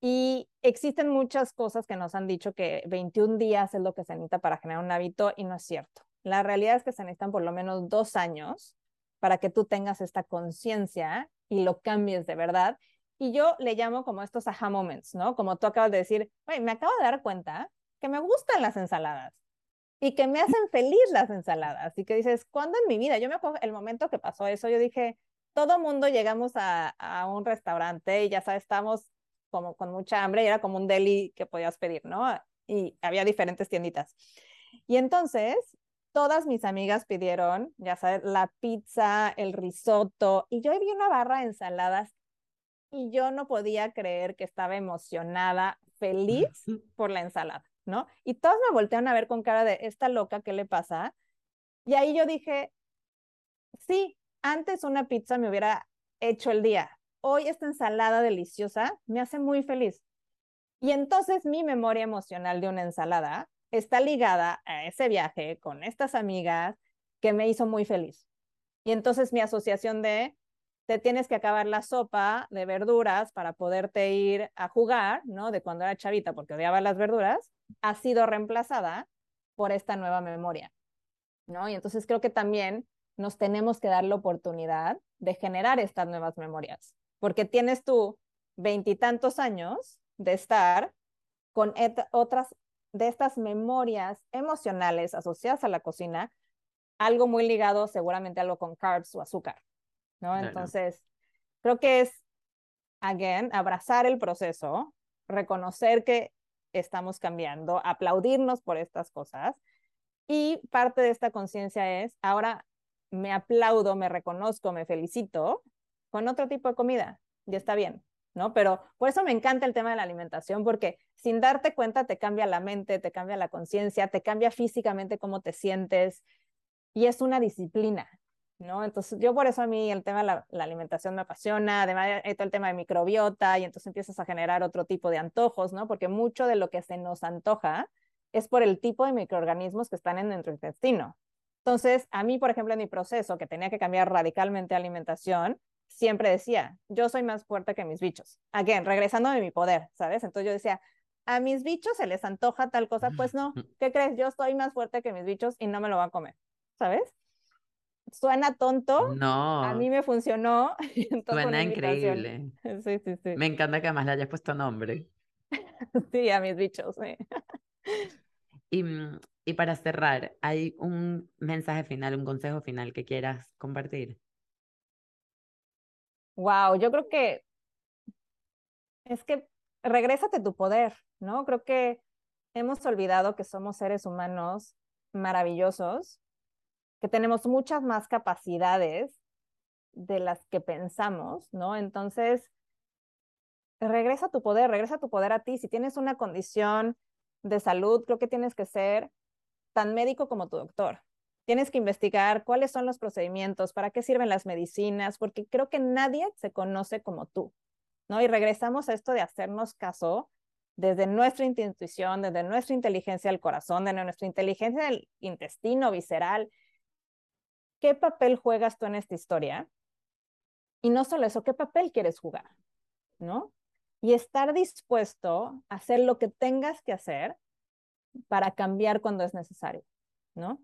Y existen muchas cosas que nos han dicho que 21 días es lo que se necesita para generar un hábito y no es cierto. La realidad es que se necesitan por lo menos dos años para que tú tengas esta conciencia y lo cambies de verdad y yo le llamo como estos aha moments, ¿no? Como tú acabas de decir, me acabo de dar cuenta que me gustan las ensaladas y que me hacen feliz las ensaladas. Y que dices, ¿cuándo en mi vida? Yo me acuerdo el momento que pasó eso, yo dije, todo mundo llegamos a, a un restaurante y ya sabes, estamos como con mucha hambre y era como un deli que podías pedir, ¿no? Y había diferentes tienditas. Y entonces, todas mis amigas pidieron, ya sabes, la pizza, el risotto, y yo vi una barra de ensaladas y yo no podía creer que estaba emocionada, feliz por la ensalada, Y todos me voltearon a ver con cara de, esta loca, ¿qué le pasa? Y ahí yo dije, sí, antes una pizza me hubiera hecho el día. Hoy esta ensalada deliciosa me hace muy feliz. Y entonces mi memoria emocional de una ensalada está ligada a ese viaje con estas amigas que me hizo muy feliz. Y entonces mi asociación de te tienes que acabar la sopa de verduras para poderte ir a jugar, ¿no? De cuando era chavita porque odiaba las verduras, ha sido reemplazada por esta nueva memoria, ¿no? Y entonces creo que también nos tenemos que dar la oportunidad de generar estas nuevas memorias, porque tienes tú veintitantos años de estar con otras de estas memorias emocionales asociadas a la cocina, algo muy ligado seguramente algo con carbs o azúcar, ¿no? Entonces, creo que es, again, abrazar el proceso, reconocer que estamos cambiando, aplaudirnos por estas cosas. Y parte de esta conciencia es, ahora me aplaudo, me reconozco, me felicito con otro tipo de comida. Y está bien, ¿no? Pero por eso me encanta el tema de la alimentación, porque sin darte cuenta te cambia la mente, te cambia la conciencia, te cambia físicamente cómo te sientes. Y es una disciplina, ¿no? Entonces, yo por eso a mí el tema de la, alimentación me apasiona, además todo el tema de microbiota y entonces empiezas a generar otro tipo de antojos, ¿no? Porque mucho de lo que se nos antoja es por el tipo de microorganismos que están en nuestro intestino. Entonces, a mí, por ejemplo, en mi proceso, que tenía que cambiar radicalmente alimentación, siempre decía, yo soy más fuerte que mis bichos. Again, regresando de mi poder, ¿sabes? Entonces yo decía, a mis bichos se les antoja tal cosa, pues no, ¿qué crees? Yo estoy más fuerte que mis bichos y no me lo va a comer, ¿sabes? Suena tonto. No. A mí me funcionó. Suena increíble. Sí, sí, sí. Me encanta que además le hayas puesto nombre. sí, a mis bichos, sí. Y, y para cerrar, ¿hay un mensaje final, un consejo final que quieras compartir? Wow, yo creo que es que regrésate tu poder, ¿no? Creo que hemos olvidado que somos seres humanos maravillosos que tenemos muchas más capacidades de las que pensamos, ¿no? Entonces, regresa tu poder, regresa tu poder a ti. Si tienes una condición de salud, creo que tienes que ser tan médico como tu doctor. Tienes que investigar cuáles son los procedimientos, para qué sirven las medicinas, porque creo que nadie se conoce como tú. ¿no? Y regresamos a esto de hacernos caso desde nuestra intuición, desde nuestra inteligencia del corazón, de nuestra inteligencia del intestino visceral. ¿Qué papel juegas tú en esta historia? Y no solo eso, ¿qué papel quieres jugar? ¿No? Y estar dispuesto a hacer lo que tengas que hacer para cambiar cuando es necesario, ¿no?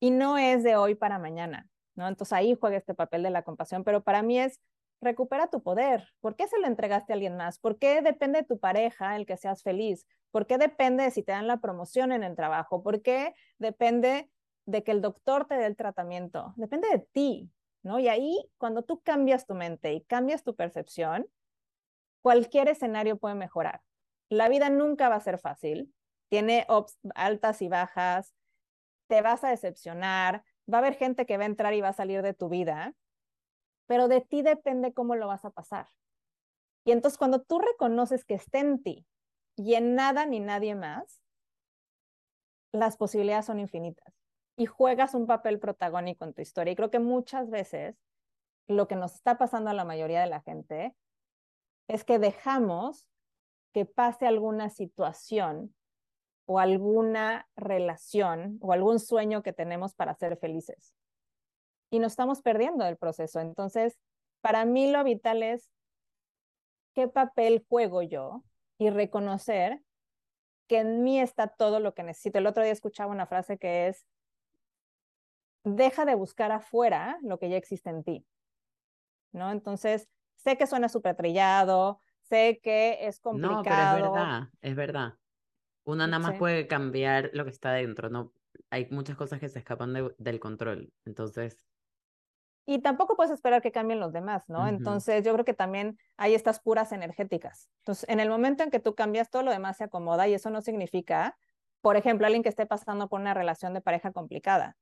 Y no es de hoy para mañana, ¿no? Entonces ahí juega este papel de la compasión, pero para mí es recupera tu poder. ¿Por qué se lo entregaste a alguien más? ¿Por qué depende de tu pareja el que seas feliz? ¿Por qué depende de si te dan la promoción en el trabajo? ¿Por qué depende de que el doctor te dé el tratamiento? Depende de ti, ¿no? Y ahí, cuando tú cambias tu mente y cambias tu percepción, cualquier escenario puede mejorar. La vida nunca va a ser fácil, tiene altas y bajas, te vas a decepcionar, va a haber gente que va a entrar y va a salir de tu vida, pero de ti depende cómo lo vas a pasar. Y entonces cuando tú reconoces que está en ti y en nada ni nadie más, las posibilidades son infinitas y juegas un papel protagónico en tu historia. Y creo que muchas veces lo que nos está pasando a la mayoría de la gente es que dejamos que pase alguna situación o alguna relación o algún sueño que tenemos para ser felices y nos estamos perdiendo del proceso. Entonces, para mí lo vital es qué papel juego yo y reconocer que en mí está todo lo que necesito. El otro día escuchaba una frase que es, deja de buscar afuera lo que ya existe en ti. ¿No? Entonces, sé que suena súper trillado, sé que es complicado. No, pero es verdad, es verdad. Una nada más puede cambiar lo que está dentro, ¿no? Hay muchas cosas que se escapan del control. Entonces, y tampoco puedes esperar que cambien los demás, ¿no? Entonces yo creo que también hay estas puras energéticas. Entonces, en el momento en que tú cambias, todo lo demás se acomoda y eso no significa, por ejemplo, alguien que esté pasando por una relación de pareja complicada.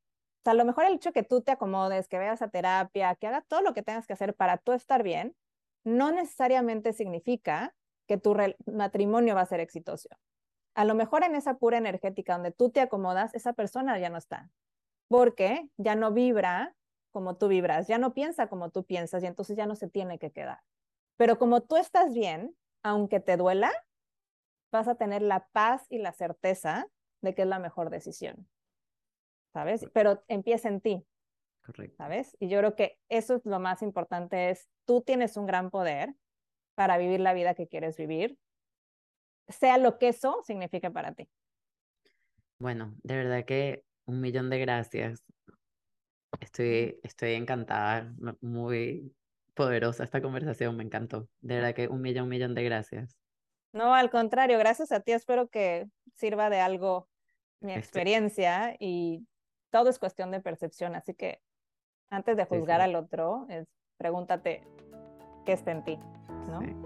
A lo mejor el hecho que tú te acomodes, que veas a terapia, que hagas todo lo que tengas que hacer para tú estar bien, no necesariamente significa que tu matrimonio va a ser exitoso. A lo mejor en esa pura energética donde tú te acomodas, esa persona ya no está, porque ya no vibra como tú vibras, ya no piensa como tú piensas y entonces ya no se tiene que quedar. Pero como tú estás bien, aunque te duela, vas a tener la paz y la certeza de que es la mejor decisión. ¿Sabes? Pero empieza en ti. Correcto. ¿Sabes? Y yo creo que eso es lo más importante, es tú tienes un gran poder para vivir la vida que quieres vivir, sea lo que eso signifique para ti. Bueno, de verdad que un millón de gracias Estoy, estoy encantada, muy poderosa esta conversación, me encantó. De verdad que un millón, un millón de gracias. No, al contrario, gracias a ti. Espero que sirva de algo mi este experiencia y todo es cuestión de percepción. Así que antes de juzgar al otro, es, pregúntate qué está en ti, ¿no?